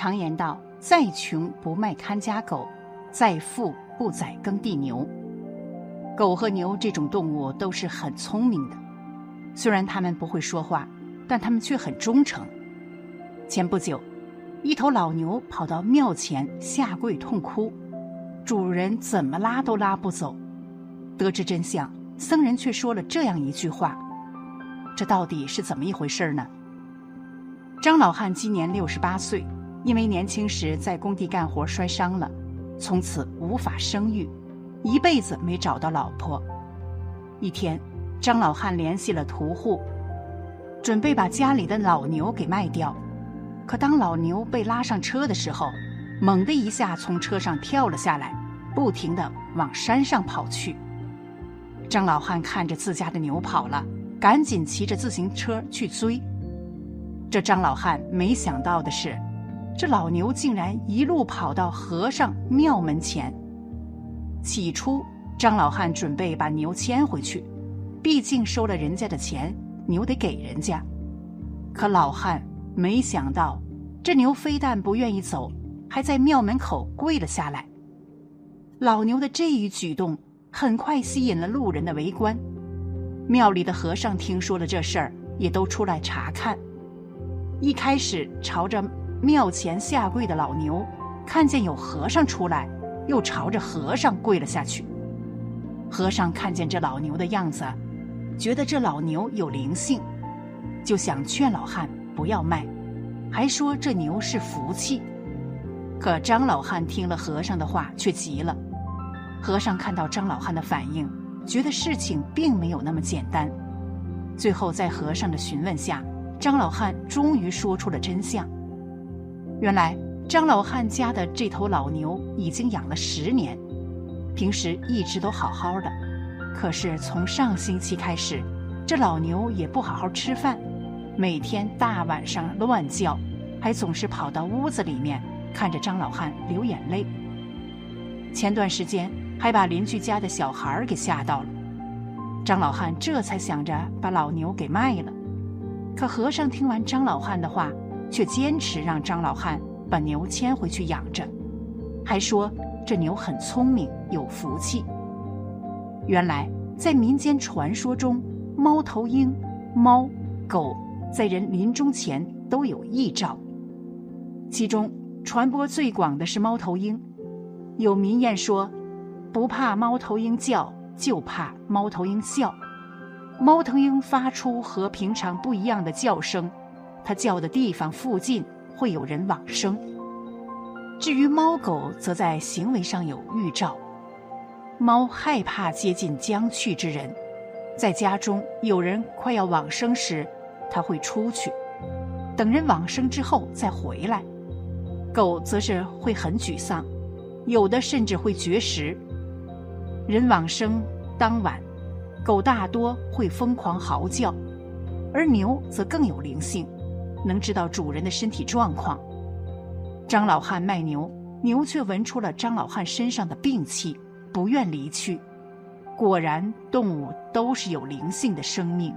常言道：“再穷不卖看家狗，再富不宰耕地牛。”狗和牛这种动物都是很聪明的，虽然它们不会说话，但它们却很忠诚。前不久，一头老牛跑到庙前下跪痛哭，主人怎么拉都拉不走。得知真相，僧人却说了这样一句话：“这到底是怎么一回事呢？”张老汉今年六十八岁。因为年轻时在工地干活摔伤了，从此无法生育，一辈子没找到老婆。一天，张老汉联系了屠户，准备把家里的老牛给卖掉。可当老牛被拉上车的时候，猛地一下从车上跳了下来，不停地往山上跑去。张老汉看着自家的牛跑了，赶紧骑着自行车去追。这张老汉没想到的是。这老牛竟然一路跑到和尚庙门前。起初，张老汉准备把牛牵回去，毕竟收了人家的钱，牛得给人家。可老汉没想到，这牛非但不愿意走，还在庙门口跪了下来。老牛的这一举动很快吸引了路人的围观。庙里的和尚听说了这事儿，也都出来查看。一开始朝着。庙前下跪的老牛，看见有和尚出来，又朝着和尚跪了下去。和尚看见这老牛的样子，觉得这老牛有灵性，就想劝老汉不要卖，还说这牛是福气。可张老汉听了和尚的话，却急了。和尚看到张老汉的反应，觉得事情并没有那么简单。最后在和尚的询问下，张老汉终于说出了真相。原来张老汉家的这头老牛已经养了十年，平时一直都好好的。可是从上星期开始，这老牛也不好好吃饭，每天大晚上乱叫，还总是跑到屋子里面看着张老汉流眼泪。前段时间还把邻居家的小孩给吓到了。张老汉这才想着把老牛给卖了。可和尚听完张老汉的话。却坚持让张老汉把牛牵回去养着，还说这牛很聪明，有福气。原来在民间传说中，猫头鹰、猫、狗在人临终前都有异兆，其中传播最广的是猫头鹰。有民谚说：“不怕猫头鹰叫，就怕猫头鹰笑。”猫头鹰发出和平常不一样的叫声。它叫的地方附近会有人往生。至于猫狗，则在行为上有预兆。猫害怕接近将去之人，在家中有人快要往生时，它会出去，等人往生之后再回来。狗则是会很沮丧，有的甚至会绝食。人往生当晚，狗大多会疯狂嚎叫，而牛则更有灵性。能知道主人的身体状况。张老汉卖牛，牛却闻出了张老汉身上的病气，不愿离去。果然，动物都是有灵性的生命。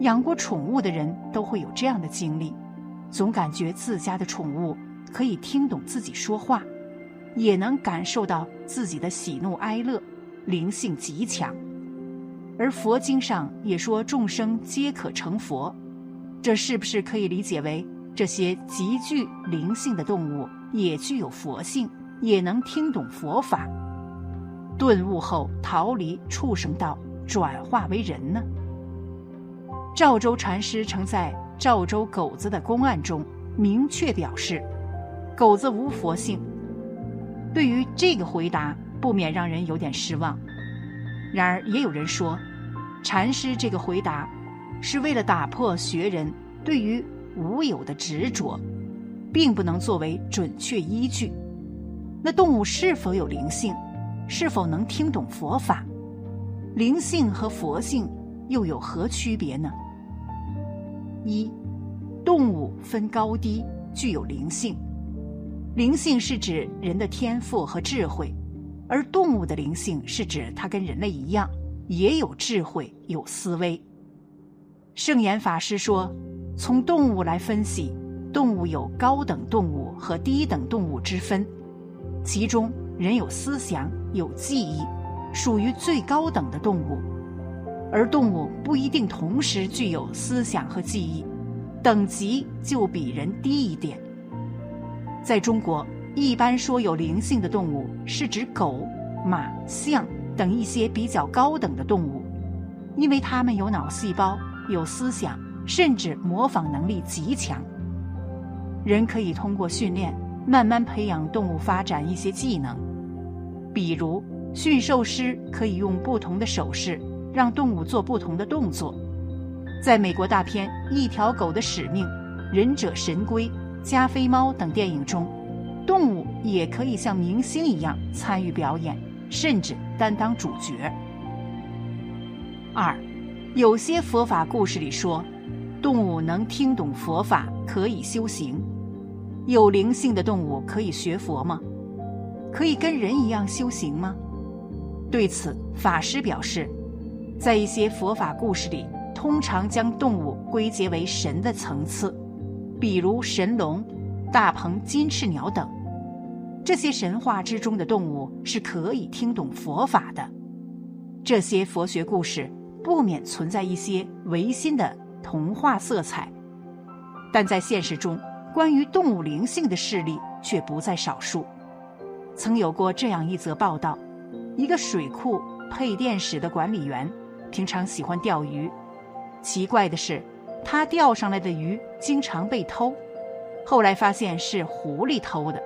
养过宠物的人都会有这样的经历，总感觉自家的宠物可以听懂自己说话，也能感受到自己的喜怒哀乐，灵性极强。而佛经上也说，众生皆可成佛。这是不是可以理解为，这些极具灵性的动物也具有佛性，也能听懂佛法，顿悟后逃离畜生道，转化为人呢？赵州禅师曾在赵州狗子的公案中明确表示，狗子无佛性。对于这个回答，不免让人有点失望。然而，也有人说，禅师这个回答，是为了打破学人对于无有的执着，并不能作为准确依据。那动物是否有灵性？是否能听懂佛法？灵性和佛性又有何区别呢？一，动物分高低，具有灵性。灵性是指人的天赋和智慧，而动物的灵性是指它跟人类一样。也有智慧，有思维。圣严法师说：“从动物来分析，动物有高等动物和低等动物之分。其中，人有思想，有记忆，属于最高等的动物；而动物不一定同时具有思想和记忆，等级就比人低一点。在中国，一般说有灵性的动物，是指狗、马、象。”等一些比较高等的动物，因为它们有脑细胞、有思想，甚至模仿能力极强。人可以通过训练，慢慢培养动物发展一些技能，比如驯兽师可以用不同的手势让动物做不同的动作。在美国大片《一条狗的使命》《忍者神龟》《加菲猫》等电影中，动物也可以像明星一样参与表演。甚至担当主角。二，有些佛法故事里说，动物能听懂佛法，可以修行。有灵性的动物可以学佛吗？可以跟人一样修行吗？对此，法师表示，在一些佛法故事里，通常将动物归结为神的层次，比如神龙、大鹏、金翅鸟等。这些神话之中的动物是可以听懂佛法的，这些佛学故事不免存在一些违心的童话色彩，但在现实中，关于动物灵性的事例却不在少数。曾有过这样一则报道：一个水库配电室的管理员平常喜欢钓鱼，奇怪的是，他钓上来的鱼经常被偷，后来发现是狐狸偷的。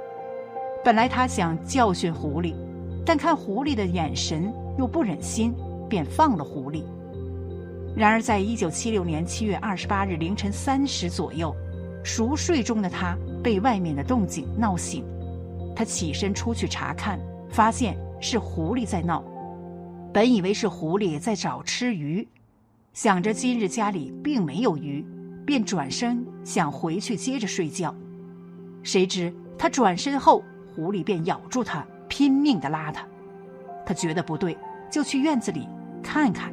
本来他想教训狐狸，但看狐狸的眼神又不忍心，便放了狐狸。然而，在一九七六年七月二十八日凌晨三时左右，熟睡中的他被外面的动静闹醒。他起身出去查看，发现是狐狸在闹。本以为是狐狸在找吃鱼，想着今日家里并没有鱼，便转身想回去接着睡觉。谁知他转身后。狐狸便咬住他，拼命的拉他。他觉得不对，就去院子里看看。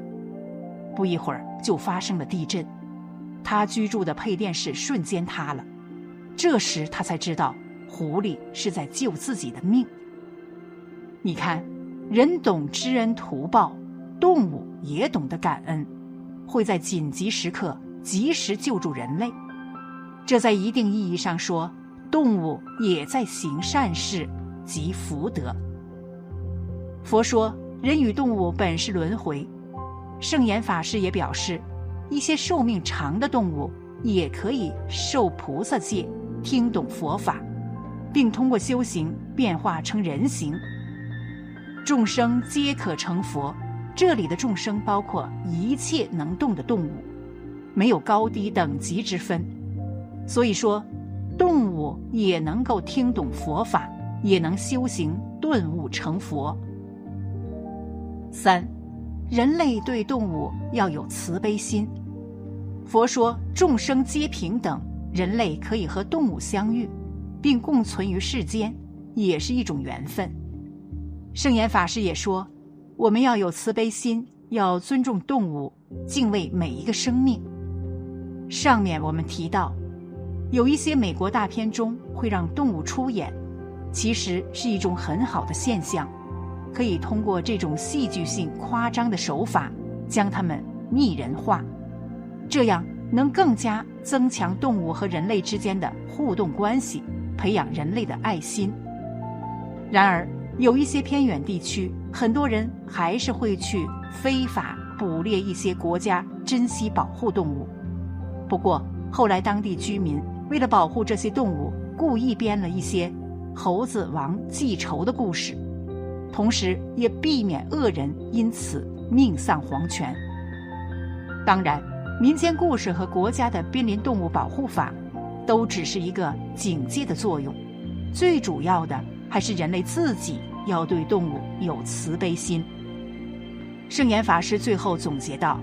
不一会儿，就发生了地震，他居住的配电室瞬间塌了。这时他才知道，狐狸是在救自己的命。你看，人懂知恩图报，动物也懂得感恩，会在紧急时刻及时救助人类。这在一定意义上说。动物也在行善事，积福德。佛说，人与动物本是轮回。圣严法师也表示，一些寿命长的动物也可以受菩萨戒，听懂佛法，并通过修行变化成人形。众生皆可成佛，这里的众生包括一切能动的动物，没有高低等级之分。所以说。动物也能够听懂佛法，也能修行顿悟成佛。三，人类对动物要有慈悲心。佛说众生皆平等，人类可以和动物相遇，并共存于世间，也是一种缘分。圣严法师也说，我们要有慈悲心，要尊重动物，敬畏每一个生命。上面我们提到。有一些美国大片中会让动物出演，其实是一种很好的现象，可以通过这种戏剧性夸张的手法将它们拟人化，这样能更加增强动物和人类之间的互动关系，培养人类的爱心。然而，有一些偏远地区，很多人还是会去非法捕猎一些国家珍稀保护动物。不过，后来当地居民。为了保护这些动物，故意编了一些猴子王记仇的故事，同时也避免恶人因此命丧黄泉。当然，民间故事和国家的濒临动物保护法，都只是一个警戒的作用。最主要的还是人类自己要对动物有慈悲心。圣严法师最后总结道：“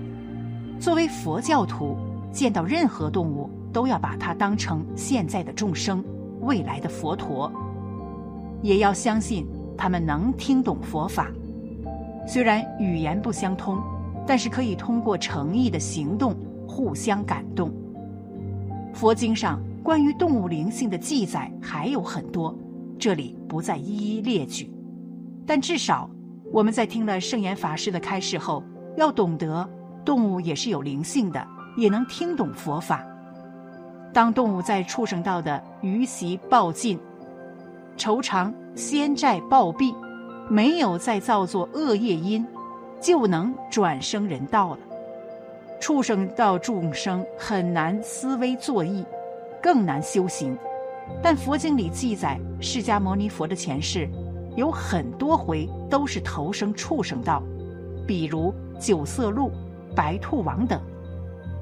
作为佛教徒，见到任何动物，都要把它当成现在的众生，未来的佛陀，也要相信他们能听懂佛法。虽然语言不相通，但是可以通过诚意的行动互相感动。佛经上关于动物灵性的记载还有很多，这里不再一一列举，但至少。”我们在听了圣严法师的开示后，要懂得动物也是有灵性的，也能听懂佛法。当动物在畜生道的余习报尽、愁肠仙债暴毙，没有再造作恶业因，就能转生人道了。畜生道众生很难思维作意，更难修行。但佛经里记载，释迦牟尼佛的前世。有很多回都是投生畜生道，比如九色鹿、白兔王等，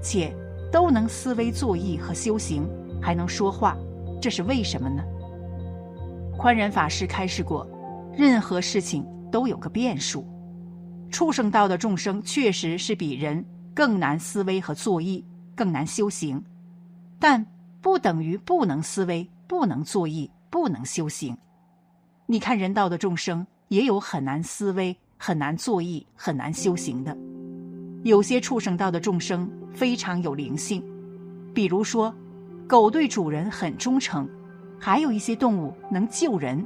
且都能思维作意和修行，还能说话，这是为什么呢？宽仁法师开示过，任何事情都有个变数，畜生道的众生确实是比人更难思维和作意，更难修行，但不等于不能思维、不能作意、不能修行。你看，人道的众生也有很难思维、很难作意、很难修行的。有些畜生道的众生非常有灵性，比如说，狗对主人很忠诚；还有一些动物能救人。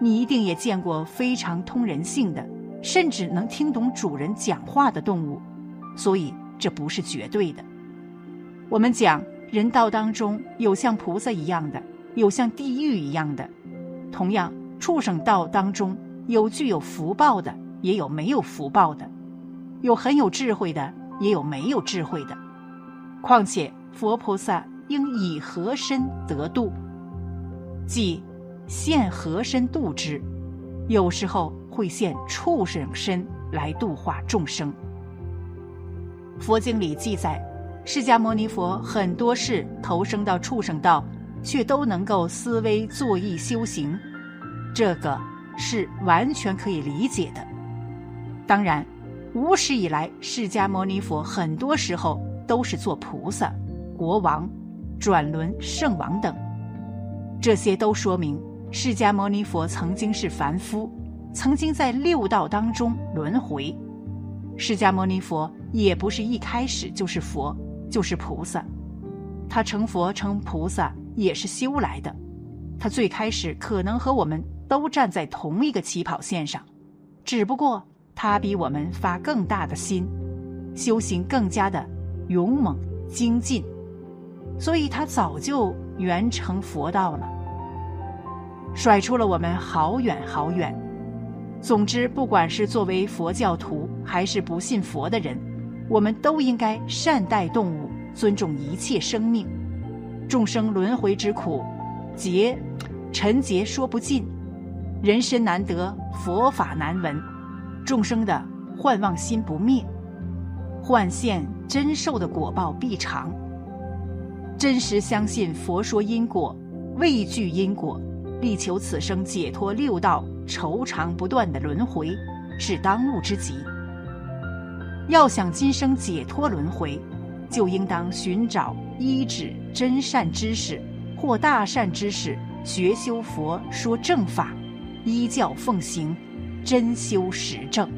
你一定也见过非常通人性的，甚至能听懂主人讲话的动物。所以这不是绝对的。我们讲人道当中有像菩萨一样的，有像地狱一样的，同样。畜生道当中有具有福报的，也有没有福报的；有很有智慧的，也有没有智慧的。况且佛菩萨应以何身得度？即现和身度之？有时候会现畜生身来度化众生。佛经里记载，释迦牟尼佛很多世投生到畜生道，却都能够思维作意修行。这个是完全可以理解的。当然，无始以来，释迦牟尼佛很多时候都是做菩萨、国王、转轮圣王等，这些都说明释迦牟尼佛曾经是凡夫，曾经在六道当中轮回。释迦牟尼佛也不是一开始就是佛，就是菩萨，他成佛成菩萨也是修来的。他最开始可能和我们。都站在同一个起跑线上，只不过他比我们发更大的心，修行更加的勇猛精进，所以他早就圆成佛道了，甩出了我们好远好远。总之，不管是作为佛教徒还是不信佛的人，我们都应该善待动物，尊重一切生命。众生轮回之苦，劫尘劫说不尽。人身难得，佛法难闻，众生的幻妄心不灭，幻现真受的果报必长。真实相信佛说因果，畏惧因果，力求此生解脱六道愁长不断的轮回，是当务之急。要想今生解脱轮回，就应当寻找依止真善知识或大善知识，学修佛说正法。依教奉行，真修实证。